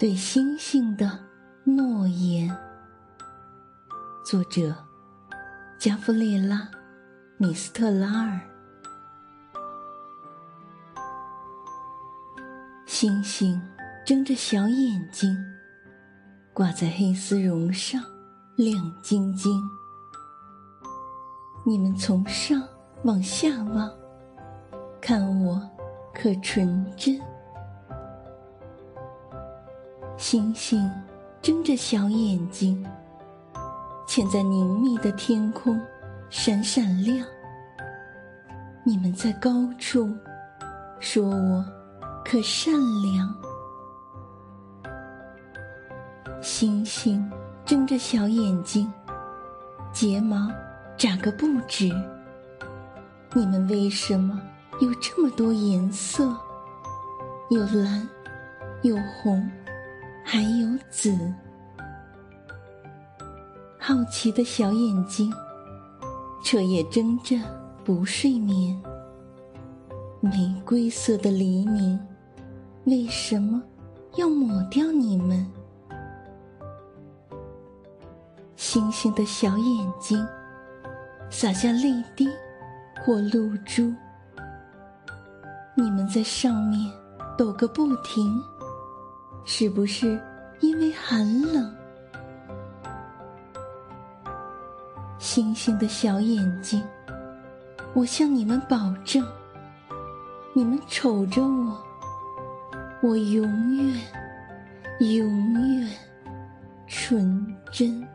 对星星的诺言。作者：加夫列拉·米斯特拉尔。星星睁着小眼睛，挂在黑丝绒上，亮晶晶。你们从上往下望，看我可纯真。星星睁着小眼睛，潜在凝密的天空，闪闪亮。你们在高处说我可善良。星星睁着小眼睛，睫毛。眨个不止。你们为什么有这么多颜色？有蓝，有红，还有紫。好奇的小眼睛，彻夜睁着不睡眠。玫瑰色的黎明，为什么要抹掉你们？星星的小眼睛。洒下泪滴或露珠，你们在上面抖个不停，是不是因为寒冷？星星的小眼睛，我向你们保证，你们瞅着我，我永远、永远纯真。